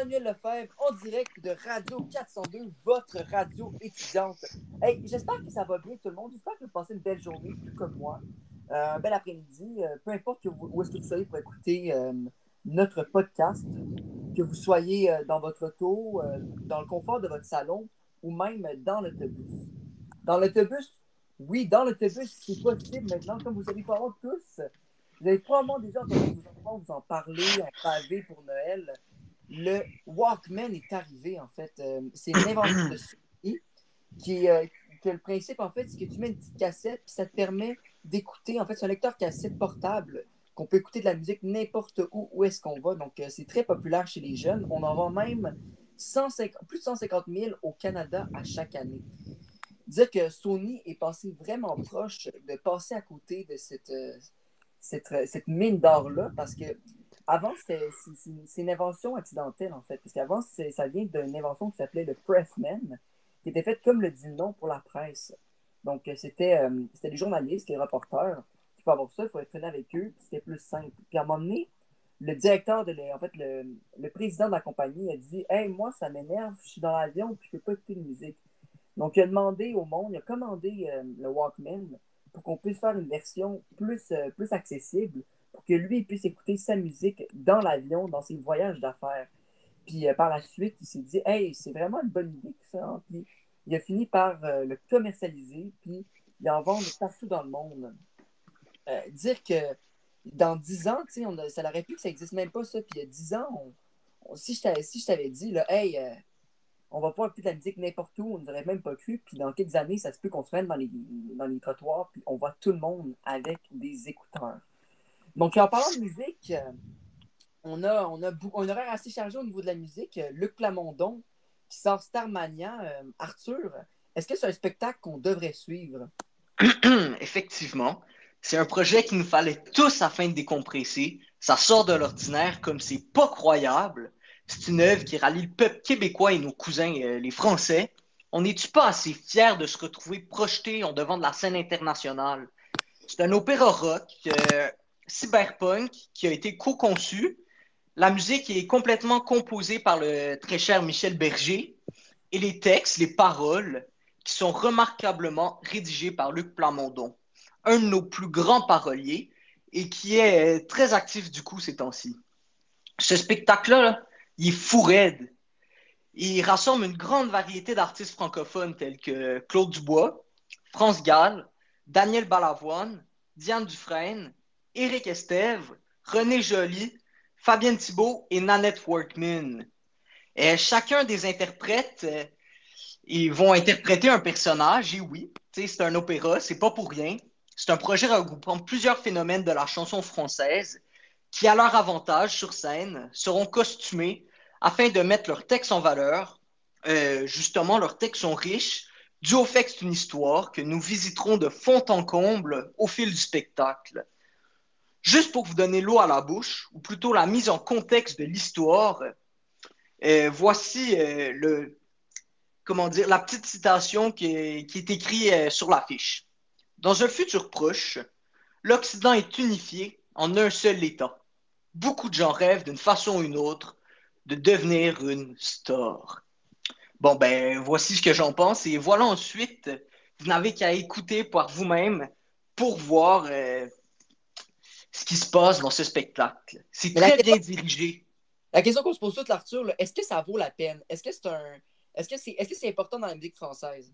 Emmanuel Lefebvre en direct de Radio 402, votre radio étudiante. Hey, j'espère que ça va bien tout le monde. J'espère que vous passez une belle journée, tout comme moi. Euh, un bel après-midi. Euh, peu importe que vous- où est-ce que vous soyez pour écouter euh, notre podcast, que vous soyez dans votre auto, dans le confort de votre salon ou même dans l'autobus. Dans l'autobus, oui, dans l'autobus, c'est possible maintenant, comme vous allez probablement tous. Vous avez probablement déjà entendu vos enfants vous en parler, en pavé pour Noël. Le Walkman est arrivé, en fait. Euh, c'est une invention de Sony qui, euh, que le principe, en fait, c'est que tu mets une petite cassette, puis ça te permet d'écouter. En fait, c'est un lecteur cassette portable qu'on peut écouter de la musique n'importe où, où est-ce qu'on va. Donc, euh, c'est très populaire chez les jeunes. On en vend même 150 plus de 150 000 au Canada à chaque année. Dire que Sony est passé vraiment proche de passer à côté de cette, euh, cette, cette mine d'or-là, parce que avant, c'est une invention accidentelle, en fait. Parce qu'avant, ça vient d'une invention qui s'appelait le Pressman, qui était faite comme le dit le nom pour la presse. Donc, euh, c'était euh, les journalistes, les reporters qui pouvaient avoir ça, il fallait traîner avec eux, c'était plus simple. Puis à un moment donné, le directeur, de en fait, le, président de la compagnie a dit Hey, moi, ça m'énerve, je suis dans l'avion, puis je peux pas écouter de musique. Donc, il a demandé au monde, il a commandé euh, le Walkman pour qu'on puisse faire une version plus, euh, plus accessible, pour que lui puisse écouter sa musique dans l'avion, dans ses voyages d'affaires. Puis euh, par la suite, il s'est dit Hey, c'est vraiment une bonne idée ça. hein. Puis il a fini par euh, le commercialiser, puis il en vend partout dans le monde. Euh, dire que dans 10 ans, on a- ça aurait pu que ça n'existe même pas, ça. Puis il y a 10 ans, si je t'avais dit, là, hey, on va pouvoir écouter de la musique n'importe où, on n'aurait même pas cru. Puis dans quelques années, ça se peut qu'on se prenne dans les, dans les trottoirs, puis on voit tout le monde avec des écouteurs. Donc, en parlant de musique, euh, on a, on a un horaire assez chargé au niveau de la musique. Luc Plamondon, qui sort Starmania. Euh, Arthur, est-ce que c'est un spectacle qu'on devrait suivre? Effectivement, c'est un projet qu'il nous fallait tous afin de décompresser. Ça sort de l'ordinaire comme c'est pas croyable. C'est une œuvre qui rallie le peuple québécois et nos cousins, euh, les Français. On n'est-tu pas assez fiers de se retrouver projetés en devant de la scène internationale? C'est un opéra rock, cyberpunk, qui a été co-conçu. La musique est complètement composée par le très cher Michel Berger. Et les textes, les paroles, qui sont remarquablement rédigés par Luc Plamondon, un de nos plus grands paroliers et qui est euh, très actif du coup ces temps-ci. Ce spectacle-là, là, il est fou raide. Il rassemble une grande variété d'artistes francophones tels que Claude Dubois, France Gall, Daniel Balavoine, Diane Dufresne, Éric Estève, René Joly, Fabienne Thibault et Nanette Workman. Et chacun des interprètes euh, ils vont interpréter un personnage, et oui, c'est un opéra, c'est pas pour rien. C'est un projet regroupant plusieurs phénomènes de la chanson française qui, à leur avantage sur scène, seront costumés afin de mettre leurs textes en valeur. Euh, justement, leurs textes sont riches, dû au fait que c'est une histoire que nous visiterons de fond en comble au fil du spectacle. Juste pour vous donner l'eau à la bouche, ou plutôt la mise en contexte de l'histoire, euh, voici euh, le, la petite citation qui est, écrite euh, sur l'affiche. Dans un futur proche, l'Occident est unifié en un seul État. Beaucoup de gens rêvent d'une façon ou une autre de devenir une star. Bon, ben, voici ce que j'en pense. Et voilà ensuite, vous n'avez qu'à écouter par vous-même pour voir ce qui se passe dans ce spectacle. C'est très bien question- dirigé. La question qu'on se pose toute, Arthur, est-ce que ça vaut la peine? Est-ce que c'est un. Est-ce que c'est est -ce important dans la musique française?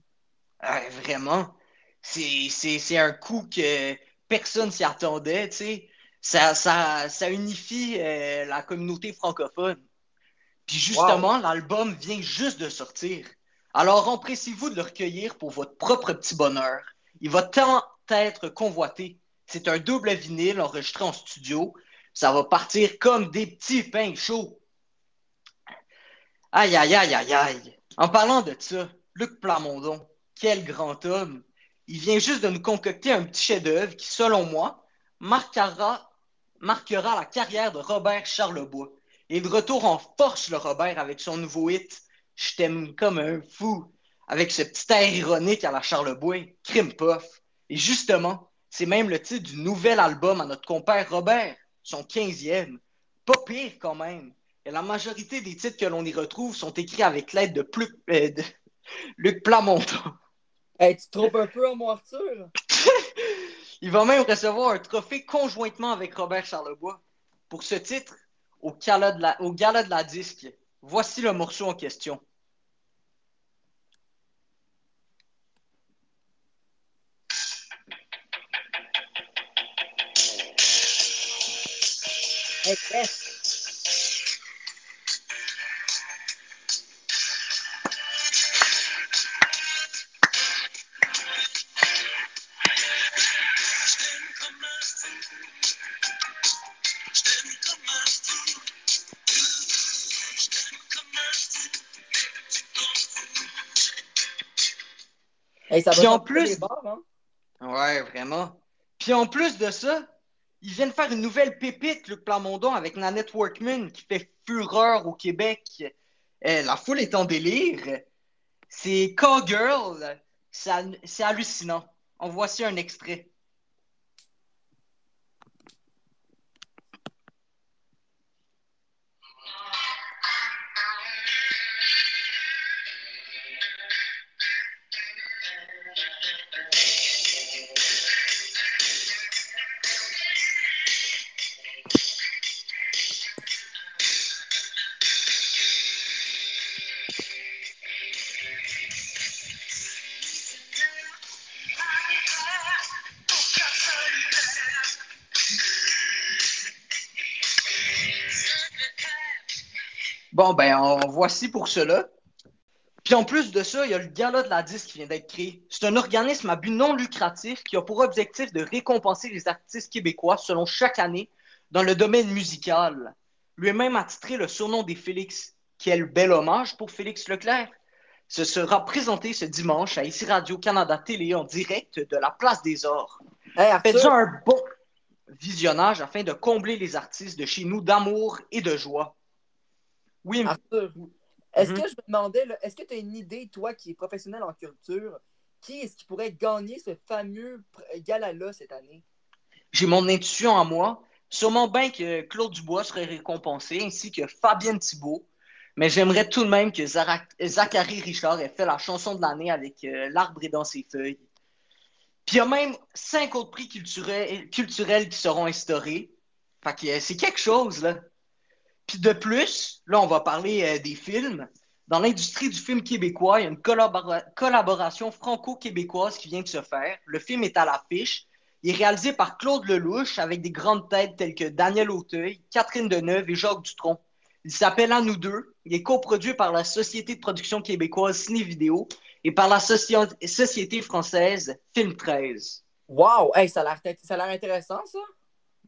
Ah, vraiment, c'est un coup que personne s'y attendait, tu sais. Ça, ça, ça unifie euh, la communauté francophone. Puis justement, l'album vient juste de sortir. Alors empressez-vous de le recueillir pour votre propre petit bonheur. Il va tant être convoité. C'est un double vinyle enregistré en studio. Ça va partir comme des petits pains chauds. Aïe, aïe, aïe, aïe, aïe. En parlant de ça, Luc Plamondon, quel grand homme. Il vient juste de nous concocter un petit chef-d'œuvre qui, selon moi, marquera, la carrière de Robert Charlebois. Et de retour en force, le Robert, avec son nouveau hit Je t'aime comme un fou, avec ce petit air ironique à la Charlebois, Crime Puff. Et justement, c'est même le titre du nouvel album à notre compère Robert, son 15e. Pas pire quand même. Et la majorité des titres que l'on y retrouve sont écrits avec l'aide de, euh, de, Luc Plamondon. Hey, tu te trompes un peu, Arthur? Il va même recevoir un trophée conjointement avec Robert Charlebois. Pour ce titre, au gala de la, au gala de la disque, voici le morceau en question. Hey, hey. Ça va Puis en plus- des bars, hein? Ouais, vraiment. Puis en plus de ça, ils viennent faire une nouvelle pépite, Luc Plamondon, avec Nanette Workman, qui fait fureur au Québec. Eh, la foule est en délire. C'est Cowgirl. C'est c'est hallucinant. En voici un extrait. Bon, ben, en voici pour cela. Puis en plus de ça, il y a le Gala de la disque qui vient d'être créé. C'est un organisme à but non lucratif qui a pour objectif de récompenser les artistes québécois selon chaque année dans le domaine musical. Lui-même a titré le surnom des Félix. Quel bel hommage pour Félix Leclerc. Ce sera présenté ce dimanche à ICI Radio-Canada Télé en direct de la Place des Ors. Hey, Faites un bon visionnage afin de combler les artistes de chez nous d'amour et de joie. Oui, Arthur, est-ce Mhm. que je me demandais, est-ce que tu as une idée, toi qui es professionnel en culture, qui est-ce qui pourrait gagner ce fameux gala-là cette année? j'ai mon intuition à moi. Sûrement bien que Claude Dubois serait récompensé, ainsi que Fabienne Thibault. Mais j'aimerais tout de même que Zara- Zachary Richard ait fait la chanson de l'année avec euh, L'arbre est dans ses feuilles. Puis il y a même cinq autres prix culturels, culturels qui seront instaurés. Fait que euh, c'est quelque chose, là. Puis de plus, là, on va parler euh, des films. Dans l'industrie du film québécois, il y a une collabora- collaboration franco-québécoise qui vient de se faire. Le film est à l'affiche. Il est réalisé par Claude Lelouch avec des grandes têtes telles que Daniel Auteuil, Catherine Deneuve et Jacques Dutronc. Il s'appelle À nous deux. Il est coproduit par la Société de production québécoise Ciné Vidéo et par la soci- Société française Film 13. Wow! Hey, ça a l'air intéressant, ça.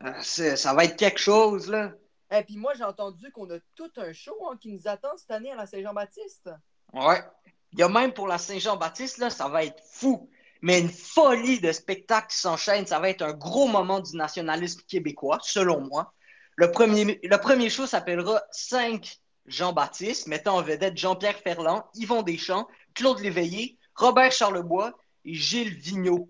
Euh, c'est- ça va être quelque chose, là. Et puis moi, j'ai entendu qu'on a tout un show hein, qui nous attend cette année à la Saint-Jean-Baptiste. Ouais. Il y a même pour la Saint-Jean-Baptiste, là, ça va être fou. Mais une folie de spectacles qui s'enchaînent. Ça va être un gros moment du nationalisme québécois, selon moi. Le premier, le premier show s'appellera 5 Jean-Baptiste, mettant en vedette Jean-Pierre Ferland, Yvon Deschamps, Claude Léveillé, Robert Charlebois et Gilles Vigneault.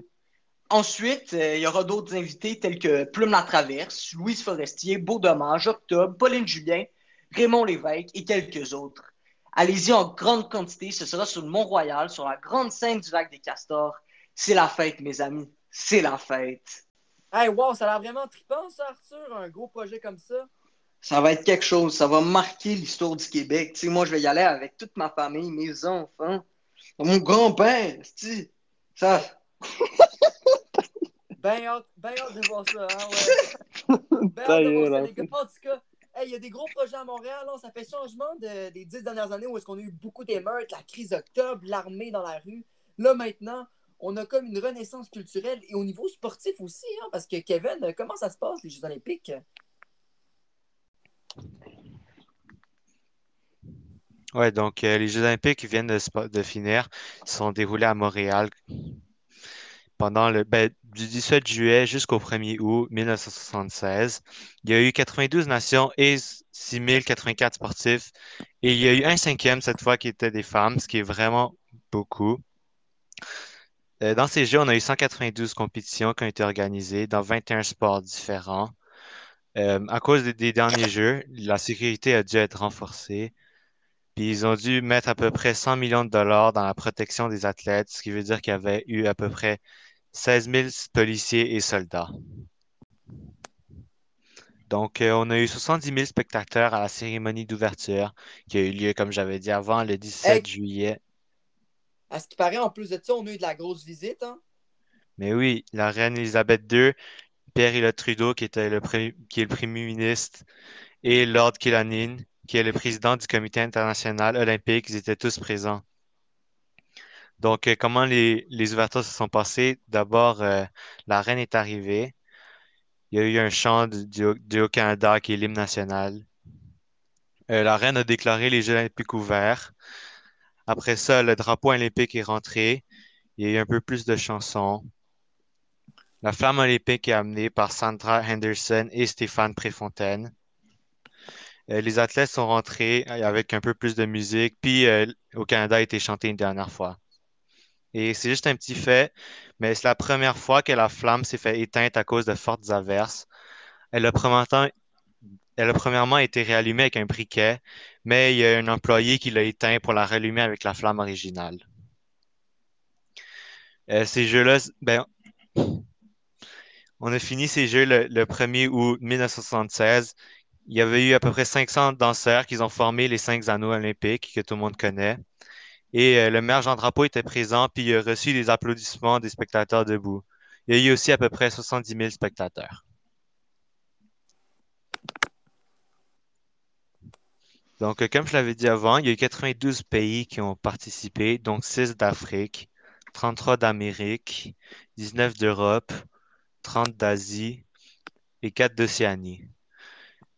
Ensuite, euh, il y aura d'autres invités tels que Plume la Traverse, Louise Forestier, Beau Dommage, Octobre, Pauline Julien, Raymond Lévesque et quelques autres. Allez-y en grande quantité, ce sera sur le Mont-Royal, sur la grande scène du lac des Castors. C'est la fête, mes amis. C'est la fête. Hey, wow, ça a l'air vraiment trippant, ça, Arthur, un gros projet comme ça. Ça va être quelque chose. Ça va marquer l'histoire du Québec. Tu sais, moi, je vais y aller avec toute ma famille, mes enfants, mon grand-père. Ça, Ben hâte, ben hâte de voir ça, hein, ouais. Ben hâte de voir ça, hein. les gars. En tout cas, hey, il y a des gros projets à Montréal, là. ça fait changement de- des dix dernières années où est-ce qu'on a eu beaucoup d'émeutes, la crise d'octobre, l'armée dans la rue. Là, maintenant, on a comme une renaissance culturelle et au niveau sportif aussi, hein, parce que Kevin, comment ça se passe, les Jeux Olympiques? Ouais, donc euh, les Jeux olympiques viennent de, de finir, Ils sont déroulés à Montréal pendant le ben, du 17 juillet jusqu'au 1er août 1976. Il y a eu 92 nations et 6084 sportifs. Et il y a eu un cinquième cette fois qui était des femmes, ce qui est vraiment beaucoup. Euh, dans ces Jeux, on a eu 192 compétitions qui ont été organisées dans 21 sports différents. Euh, à cause des, des derniers jeux, la sécurité a dû être renforcée. Puis ils ont dû mettre à peu près 100 millions de dollars dans la protection des athlètes, ce qui veut dire qu'il y avait eu à peu près 16 000 policiers et soldats. Donc, euh, on a eu 70 000 spectateurs à la cérémonie d'ouverture qui a eu lieu, comme j'avais dit avant, le 17 Hey. juillet. À ce qui paraît, en plus de ça, on a eu de la grosse visite. Hein? Mais oui, la reine Elisabeth II, Pierre-Éliott Trudeau, qui était le qui est le premier ministre, et Lord Killanine, qui est le président du Comité international olympique, ils étaient tous présents. Donc, euh, comment les, les ouvertures se sont passées? D'abord, euh, la reine est arrivée. Il y a eu un chant du, Haut-Canada qui est l'hymne national. Euh, la reine a déclaré les Jeux olympiques ouverts. Après ça, le drapeau olympique est rentré. Il y a eu un peu plus de chansons. La flamme olympique est amenée par Sandra Henderson et Stéphane Préfontaine. Euh, les athlètes sont rentrés avec un peu plus de musique, puis euh, au Canada a été chanté une dernière fois. Et c'est juste un petit fait, mais c'est la première fois que la flamme s'est fait éteinte à cause de fortes averses. Elle a premièrement, été réallumée avec un briquet, mais il y a un employé qui l'a éteint pour la rallumer avec la flamme originale. Euh, ces jeux-là, ben, on a fini ces jeux le 1er août 1976. Il y avait eu à peu près 500 danseurs qui ont formé les cinq anneaux olympiques que tout le monde connaît. Et euh, le maire Jean Drapeau était présent, puis il a reçu des applaudissements des spectateurs debout. Il y a eu aussi à peu près 70 000 spectateurs. Donc, euh, comme je l'avais dit avant, il y a eu 92 pays qui ont participé, donc 6 d'Afrique, 33 d'Amérique, 19 d'Europe, 30 d'Asie et 4 d'Océanie.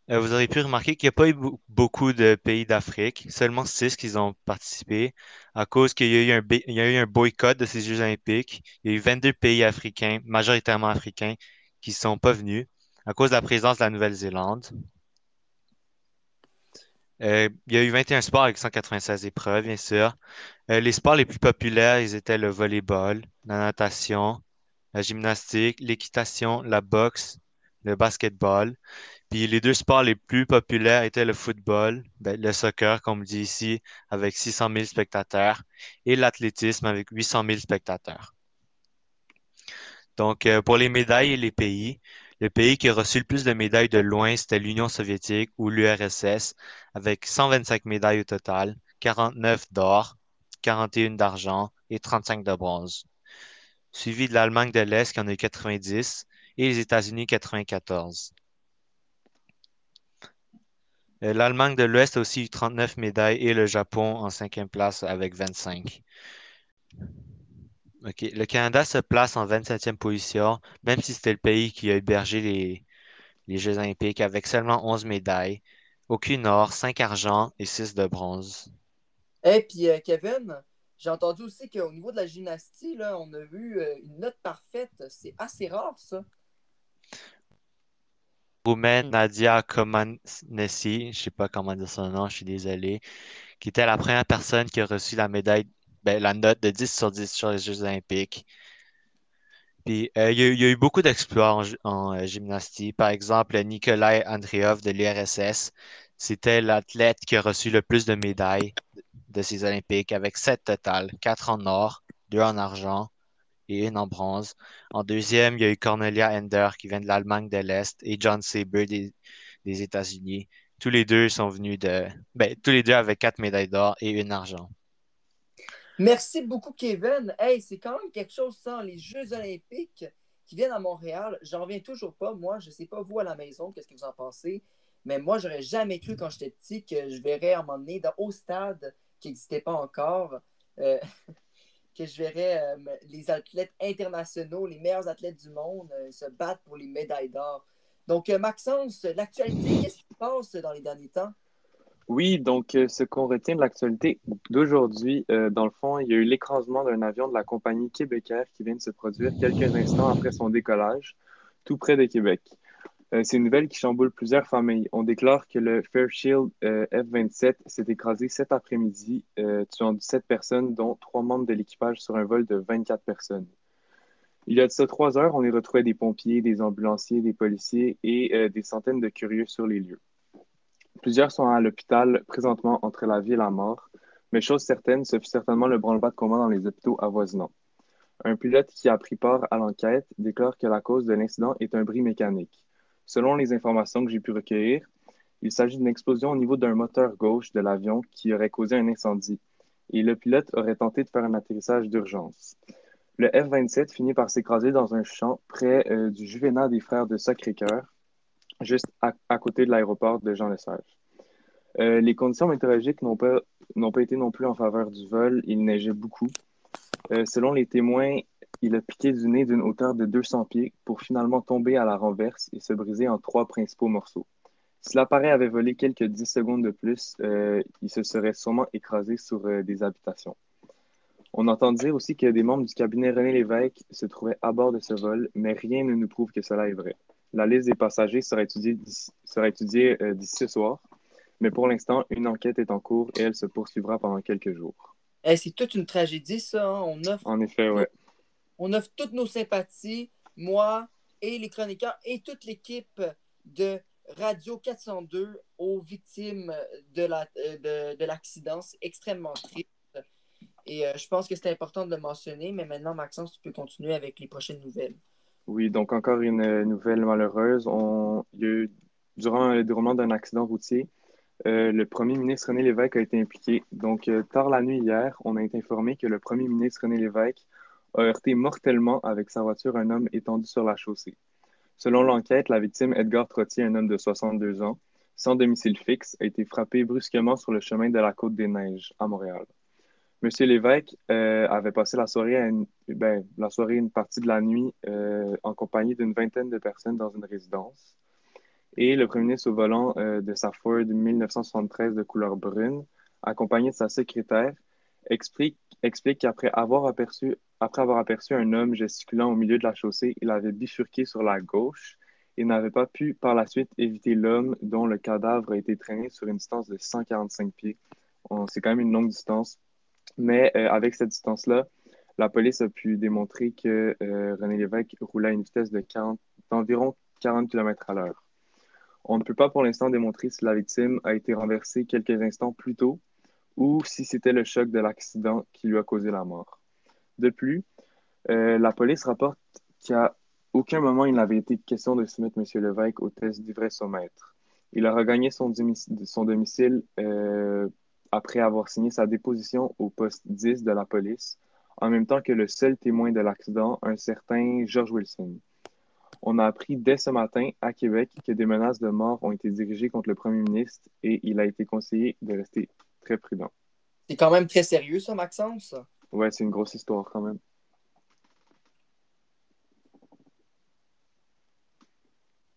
Euh, vous aurez pu remarquer qu'il n'y a pas eu be- beaucoup de pays d'Afrique, seulement 6 qui ont participé, à cause qu'il y a eu un, ba- il y a eu un boycott de ces Jeux olympiques. Il y a eu 22 pays africains, majoritairement africains, qui ne sont pas venus à cause de la présence de la Nouvelle-Zélande. Euh, il y a eu 21 sports avec 196 épreuves, bien sûr. Euh, les sports les plus populaires, ils étaient le volleyball, la natation, la gymnastique, l'équitation, la boxe, le basketball. Puis les deux sports les plus populaires étaient le football, ben, le soccer, comme on dit ici, avec 600 000 spectateurs, et l'athlétisme avec 800 000 spectateurs. Donc, euh, pour les médailles et les pays, le pays qui a reçu le plus de médailles de loin, c'était l'Union soviétique ou l'URSS, avec 125 médailles au total, 49 d'or, 41 d'argent et 35 de bronze. Suivi de l'Allemagne de l'Est qui en a eu 90 et les États-Unis 94. Euh, L'Allemagne de l'Ouest a aussi eu 39 médailles et le Japon en cinquième place avec 25. OK. Le Canada se place en 27e position, même si c'était le pays qui a hébergé les, Jeux olympiques avec seulement 11 médailles, aucune or, 5 argent et 6 de bronze. Et puis, euh, Kevin, j'ai entendu aussi qu'au niveau de la gymnastie, là, on a vu euh, une note parfaite. C'est assez rare, ça. Roumaine Nadia Comaneci, je ne sais pas comment dire son nom, je suis désolé, qui était la première personne qui a reçu la médaille, ben, la note de 10 sur 10 sur les Jeux olympiques. Puis, euh, il y, a, il y a eu beaucoup d'exploits en, en, euh, gymnastique. Par exemple, Nikolai Andreev de l'URSS, c'était l'athlète qui a reçu le plus de médailles de ces Olympiques avec 7 total, 4 en or, 2 en argent et une en bronze. En deuxième, il y a eu Cornelia Ender qui vient de l'Allemagne de l'Est et John Saber des, États-Unis. Tous les deux sont venus de. Ben, tous les deux avec quatre médailles d'or et une argent. Merci beaucoup, Kevin. Hey, c'est quand même quelque chose, ça, les Jeux olympiques qui viennent à Montréal. J'en reviens toujours pas. Moi, je sais pas, vous, à la maison, qu'est-ce que vous en pensez. Mais moi, j'aurais jamais cru quand j'étais petit que je verrais à un moment donné, au stade qui n'existait pas encore, euh, que je verrais euh, les athlètes internationaux, les meilleurs athlètes du monde euh, se battre pour les médailles d'or. Donc, euh, Maxence, l'actualité, qu'est-ce qui se passe dans les derniers temps? Oui, donc ce qu'on retient de l'actualité d'aujourd'hui, dans le fond, il y a eu l'écrasement d'un avion de la compagnie québécoise qui vient de se produire quelques instants après son décollage, tout près de Québec. Euh, c'est une nouvelle qui chamboule plusieurs familles. On déclare que le Fairchild euh, F-27 s'est écrasé cet après-midi, euh, tuant 17 personnes, dont trois membres de l'équipage sur un vol de 24 personnes. Il y a de ça trois heures, on y retrouvait des pompiers, des ambulanciers, des policiers et des centaines de curieux sur les lieux. Plusieurs sont à l'hôpital présentement entre la vie et la mort, mais chose certaine, ce fut certainement le branle-bas de combat dans les hôpitaux avoisinants. Un pilote qui a pris part à l'enquête déclare que la cause de l'incident est un bris mécanique. Selon les informations que j'ai pu recueillir, il s'agit d'une explosion au niveau d'un moteur gauche de l'avion qui aurait causé un incendie, et le pilote aurait tenté de faire un atterrissage d'urgence. Le F-27 finit par s'écraser dans un champ près euh, du Juvénat des Frères de Sacré-Cœur, juste à, côté de l'aéroport de Jean Lesage. Euh, les conditions météorologiques n'ont pas, pas été non plus en faveur du vol. Il neigeait beaucoup. Euh, selon les témoins, il a piqué du nez d'une hauteur de 200 pieds pour finalement tomber à la renverse et se briser en trois principaux morceaux. Si l'appareil avait volé quelques 10 secondes de plus, il se serait sûrement écrasé sur des habitations. On entend dire aussi que des membres du cabinet René Lévesque se trouvaient à bord de ce vol, mais rien ne nous prouve que cela est vrai. La liste des passagers sera étudiée, euh, d'ici ce soir, mais pour l'instant, une enquête est en cours et elle se poursuivra pendant quelques jours. C'est toute une tragédie, ça. Hein. On offre, en effet, ouais. On offre toutes nos sympathies, moi et les chroniqueurs et toute l'équipe de Radio 402 aux victimes de l'accident. La, de, c'est extrêmement triste. Et euh, je pense que c'est important de le mentionner, mais maintenant, Maxence, tu peux continuer avec les prochaines nouvelles. Oui, donc encore une euh, nouvelle malheureuse. On... Il y a eu, durant le déroulement d'un accident routier, euh, le premier ministre René Lévesque a été impliqué. Donc, tard la nuit hier, on a été informé que le premier ministre René Lévesque a heurté mortellement avec sa voiture un homme étendu sur la chaussée. Selon l'enquête, la victime, Edgar Trottier, un homme de 62 ans, sans domicile fixe, a été frappé brusquement sur le chemin de la Côte des Neiges à Montréal. Monsieur Lévesque euh, avait passé la soirée, une, ben, la soirée, une partie de la nuit euh, en compagnie d'une vingtaine de personnes dans une résidence. Et le premier ministre au volant euh, de sa Ford 1973 de couleur brune, accompagné de sa secrétaire, explique, qu'après avoir, aperçu, un homme gesticulant au milieu de la chaussée, il avait bifurqué sur la gauche et n'avait pas pu par la suite éviter l'homme dont le cadavre a été traîné sur une distance de 145 pieds. C'est quand même une longue distance mais euh, avec cette distance-là, la police a pu démontrer que euh, René Lévesque roulait à une vitesse de d'environ 40 km à l'heure. On ne peut pas pour l'instant démontrer si la victime a été renversée quelques instants plus tôt ou si c'était le choc de l'accident qui lui a causé la mort. De plus, euh, la police rapporte qu'à aucun moment il n'avait été question de soumettre M. Lévesque au test d'ivresse-au-maître. Il a regagné son, domicile après avoir signé sa déposition au poste 10 de la police, en même temps que le seul témoin de l'accident, un certain George Wilson. On a appris dès ce matin à Québec que des menaces de mort ont été dirigées contre le premier ministre et il a été conseillé de rester très prudent. C'est quand même très sérieux, ça, Maxence? Ouais, c'est une grosse histoire quand même.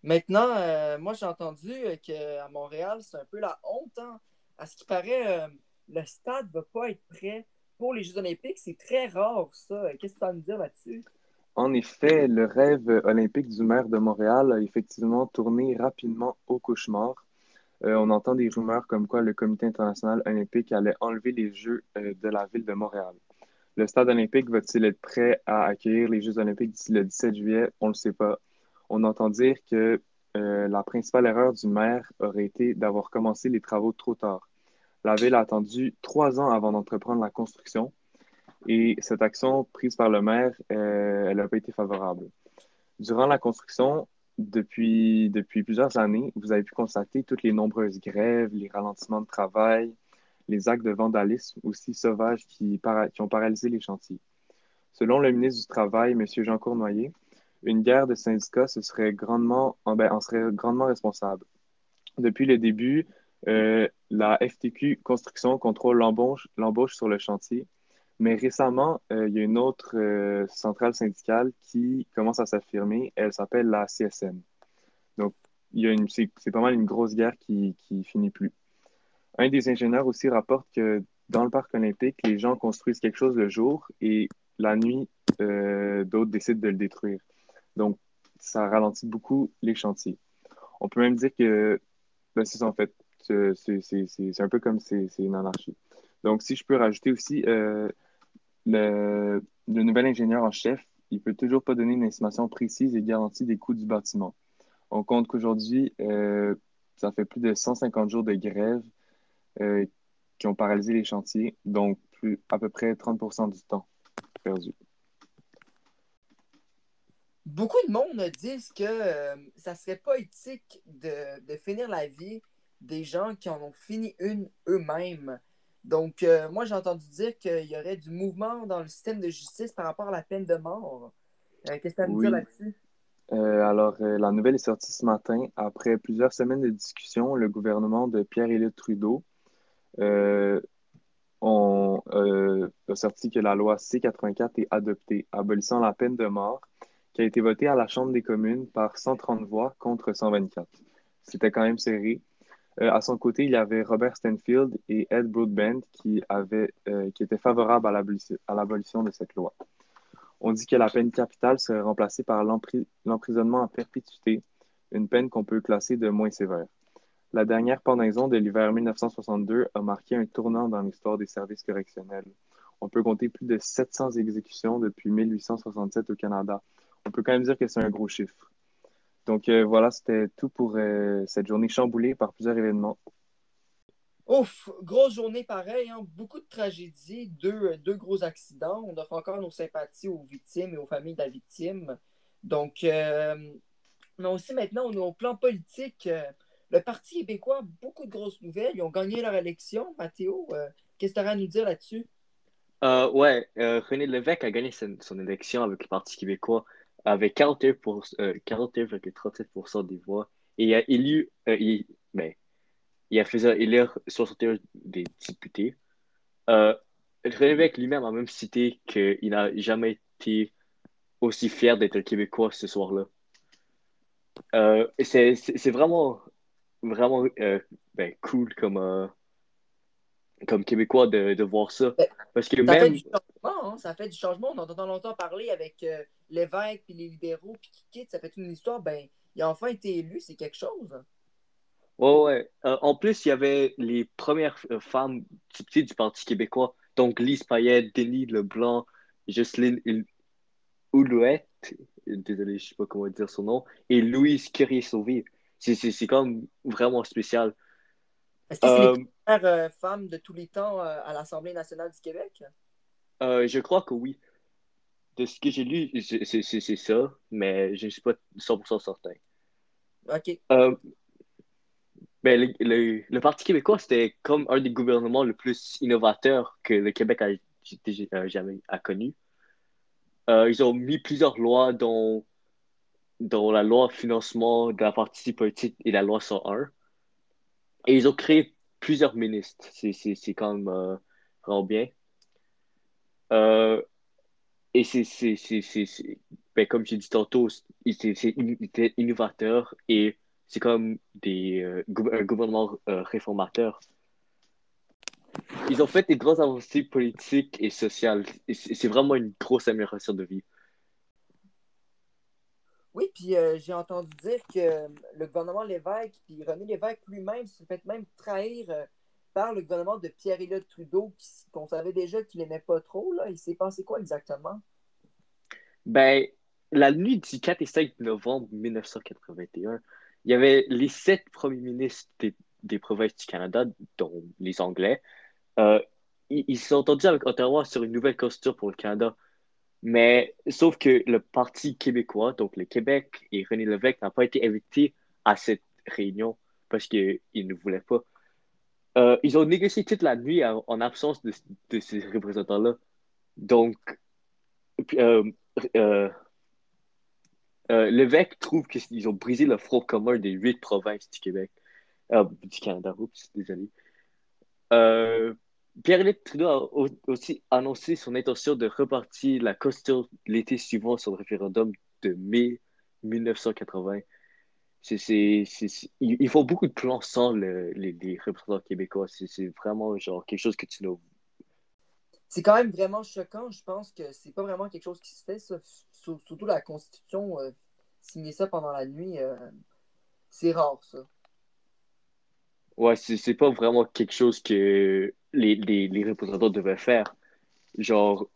Maintenant, euh, moi, j'ai entendu qu'à Montréal, c'est un peu la honte. Hein? à ce qui paraît, euh, le stade ne va pas être prêt pour les Jeux Olympiques. C'est très rare, ça. Qu'est-ce que tu as à me dire là-dessus? En effet, le rêve olympique du maire de Montréal a effectivement tourné rapidement au cauchemar. Euh, on entend des rumeurs comme quoi le Comité international olympique allait enlever les Jeux euh, de la ville de Montréal. Le stade olympique va-t-il être prêt à accueillir les Jeux olympiques d'ici le 17 juillet? On ne le sait pas. On entend dire que la principale erreur du maire aurait été d'avoir commencé les travaux trop tard. La ville a attendu trois ans avant d'entreprendre la construction et cette action prise par le maire, euh, elle n'a pas été favorable. Durant la construction, depuis, depuis plusieurs années, vous avez pu constater toutes les nombreuses grèves, les ralentissements de travail, les actes de vandalisme aussi sauvages qui, ont paralysé les chantiers. Selon le ministre du Travail, M. Jean Cournoyer, une guerre de syndicats ce serait grandement, ben, en serait grandement responsable. Depuis le début, euh, la FTQ Construction contrôle l'embauche sur le chantier. Mais récemment, euh, il y a une autre euh, centrale syndicale qui commence à s'affirmer. Elle s'appelle la CSN. Donc, c'est pas mal une grosse guerre qui, qui finit plus. Un des ingénieurs aussi rapporte que dans le parc olympique, les gens construisent quelque chose le jour et la nuit, d'autres décident de le détruire. Donc, ça ralentit beaucoup les chantiers. On peut même dire que, ben, c'est en fait, c'est un peu comme c'est une anarchie. Donc, si je peux rajouter aussi, euh, le, nouvel ingénieur en chef il peut toujours pas donner une estimation précise et garantie des coûts du bâtiment. On compte qu'aujourd'hui, euh, ça fait plus de 150 jours de grève euh, qui ont paralysé les chantiers, donc plus, à peu près 30% du temps perdu. Beaucoup de monde disent que euh, ça serait pas éthique de, finir la vie des gens qui en ont fini une eux-mêmes. Donc, euh, moi, j'ai entendu dire qu'il y aurait du mouvement dans le système de justice par rapport à la peine de mort. Euh, qu'est-ce que tu as à me dire là-dessus? alors, la nouvelle est sortie ce matin. Après plusieurs semaines de discussion, le gouvernement de Pierre-Éliott Trudeau on, a sorti que la loi C-84 est adoptée, abolissant la peine de mort qui a été voté à la Chambre des communes par 130 voix contre 124. C'était quand même serré. Euh, à son côté, il y avait Robert Stanfield et Ed Broadbent qui, euh, qui étaient favorables à l'abolition de cette loi. On dit que la peine capitale serait remplacée par l'emprisonnement à perpétuité, une peine qu'on peut classer de moins sévère. La dernière pendaison de l'hiver 1962 a marqué un tournant dans l'histoire des services correctionnels. On peut compter plus de 700 exécutions depuis 1867 au Canada, on peut quand même dire que c'est un gros chiffre. Donc euh, voilà, c'était tout pour euh, cette journée chamboulée par plusieurs événements. Ouf, grosse journée pareil, hein. beaucoup de tragédies, deux, deux, gros accidents. On offre encore nos sympathies aux victimes et aux familles de la victime. Donc, euh, mais aussi maintenant, on est au plan politique. Le Parti québécois, beaucoup de grosses nouvelles. Ils ont gagné leur élection. Mathéo, qu'est-ce que tu as à nous dire là-dessus? Euh, ouais, René Lévesque a gagné son, son, élection avec le Parti québécois avec 41,37% euh, des voix. Et il a élu, euh, il, ben, il a fait élire 61 des députés. Euh, René lui-même a même cité qu'il n'a jamais été aussi fier d'être Québécois ce soir-là. Euh, c'est vraiment, vraiment euh, ben, cool comme, comme Québécois de, de, voir ça. Ben, Parce que ça même... Fait du changement, hein? Ça fait du changement. On entend longtemps parler avec l'évêque, puis les libéraux, puis qui quittent. Ça fait une histoire. Ben, il a enfin été élu. C'est quelque chose. Ouais, ouais. Euh, en plus, il y avait les premières euh, femmes du, du Parti québécois. Donc, Lise Payette, Denis Leblanc, Jocelyne Oulouette, désolé, je ne sais pas comment dire son nom, et Louise Curie-Sauvé. C'est comme vraiment spécial. Est-ce que c'est euh, les premières euh, femmes de tous les temps à l'Assemblée nationale du Québec? je crois que oui. De ce que j'ai lu, c'est ça, mais je ne suis pas 100% certain. OK. Ben, le, le, Parti québécois, c'était comme un des gouvernements le plus innovateurs que le Québec a, jamais a connu. ils ont mis plusieurs lois, dont, dont la loi financement de la partie politique et la loi 101. Et ils ont créé plusieurs ministres. C'est quand même euh, vraiment bien. Euh, et c'est, ben, comme j'ai dit tantôt, c'est innovateur et c'est comme des, euh, un gouvernement réformateur. Ils ont fait des grandes avancées politiques et sociales. C'est vraiment une grosse amélioration de vie. Oui, puis euh, j'ai entendu dire que le gouvernement Lévesque, puis René Lévesque lui-même, se fait même trahir euh, par le gouvernement de Pierre-Éliott Trudeau, qu'on savait déjà qu'il n'aimait pas trop. Là. Il s'est passé quoi exactement? Ben, la nuit du 4 et 5 novembre 1981, il y avait les sept premiers ministres des, provinces du Canada, dont les Anglais. Euh, ils se sont entendus avec Ottawa sur une nouvelle constitution pour le Canada. Mais sauf que le Parti québécois, donc le Québec et René Lévesque n'ont pas été invités à cette réunion parce qu'ils ne voulaient pas. Euh, ils ont négocié toute la nuit en, absence de, ces représentants-là. Donc, euh, euh, euh Lévesque trouve qu'ils ont brisé le front commun des huit provinces du Québec, du Canada. Oups, désolé. Pierre-Luc Trudeau a aussi annoncé son intention de repartir la Constitution l'été suivant le référendum de mai 1980. Ils font beaucoup de plans sans les, représentants québécois. C'est vraiment genre quelque chose que tu n'as. C'est quand même vraiment choquant. Je pense que c'est pas vraiment quelque chose qui se fait, Surtout la Constitution, euh, signer ça pendant la nuit, euh, c'est rare, ça. Ouais, c'est pas vraiment quelque chose que les, les, les représentants devaient faire. Genre,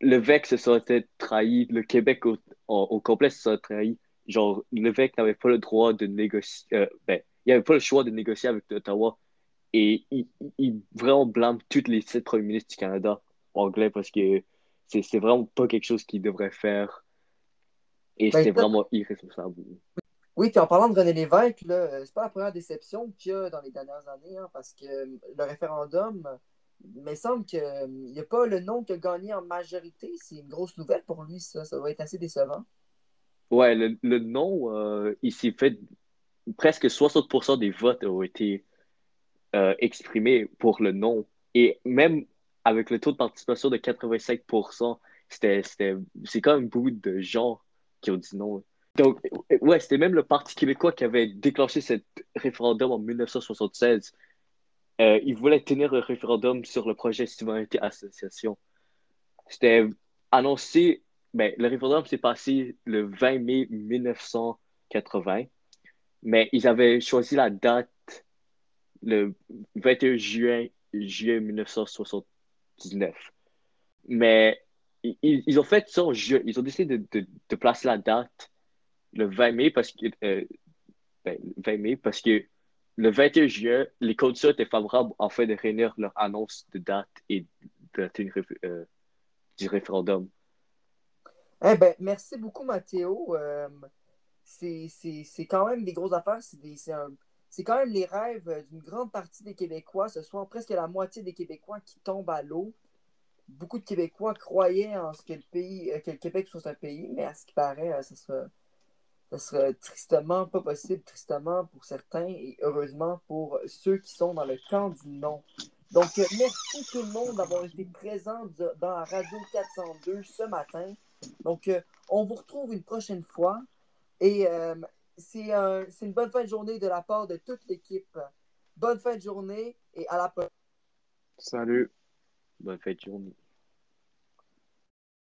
le VEC se serait trahi, le Québec au, au, complet se serait trahi. Genre, VEC n'avait pas le droit de négocier, euh, ben, il n'avait pas le choix de négocier avec Ottawa. Et il, il vraiment blâme tous les sept premiers ministres du Canada anglais parce que c'est vraiment pas quelque chose qu'il devrait faire. Et ben, c'est vraiment irresponsable. Oui, puis en parlant de René Lévesque, c'est pas la première déception qu'il y a dans les dernières années, hein, parce que le référendum, il me semble qu'il n'y a pas le nom qui a gagné en majorité. C'est une grosse nouvelle pour lui, ça. Ça va être assez décevant. Ouais, le, nom, euh, il s'est fait. Presque 60% des votes ont été euh, exprimés pour le nom. Et même avec le taux de participation de 85%, c'était, c'est quand même beaucoup de gens qui ont dit non. Donc, ouais, c'était même le Parti québécois qui avait déclenché ce référendum en 1976 euh, il voulait tenir un référendum sur le projet Citoyenneté Association. C'était annoncé, ben, le référendum s'est passé le 20 mai 1980, mais ils avaient choisi la date le 21 juin, juillet 1979. Mais ils, ont fait ça en juin. Ils ont décidé de, de, placer la date le 20 mai parce que, euh, ben, 20 mai parce que le 21 juin, les conditions étaient favorables fait de réunir leur annonce de date et de euh, du référendum. Eh ben, merci beaucoup, Mathéo. Euh, c'est quand même des grosses affaires. C'est quand même les rêves d'une grande partie des Québécois. Ce soit presque la moitié des Québécois qui tombent à l'eau. Beaucoup de Québécois croyaient en ce que le, pays, euh, que le Québec soit un pays, mais à ce qui paraît, ce sera ce serait tristement pas possible, tristement pour certains et heureusement pour ceux qui sont dans le camp du non. Donc, euh, merci tout le monde d'avoir été présent dans la Radio 402 ce matin. Donc, euh, on vous retrouve une prochaine fois et euh, c'est une bonne fin de journée de la part de toute l'équipe. Bonne fin de journée et à la prochaine. Salut. Bonne fin de journée.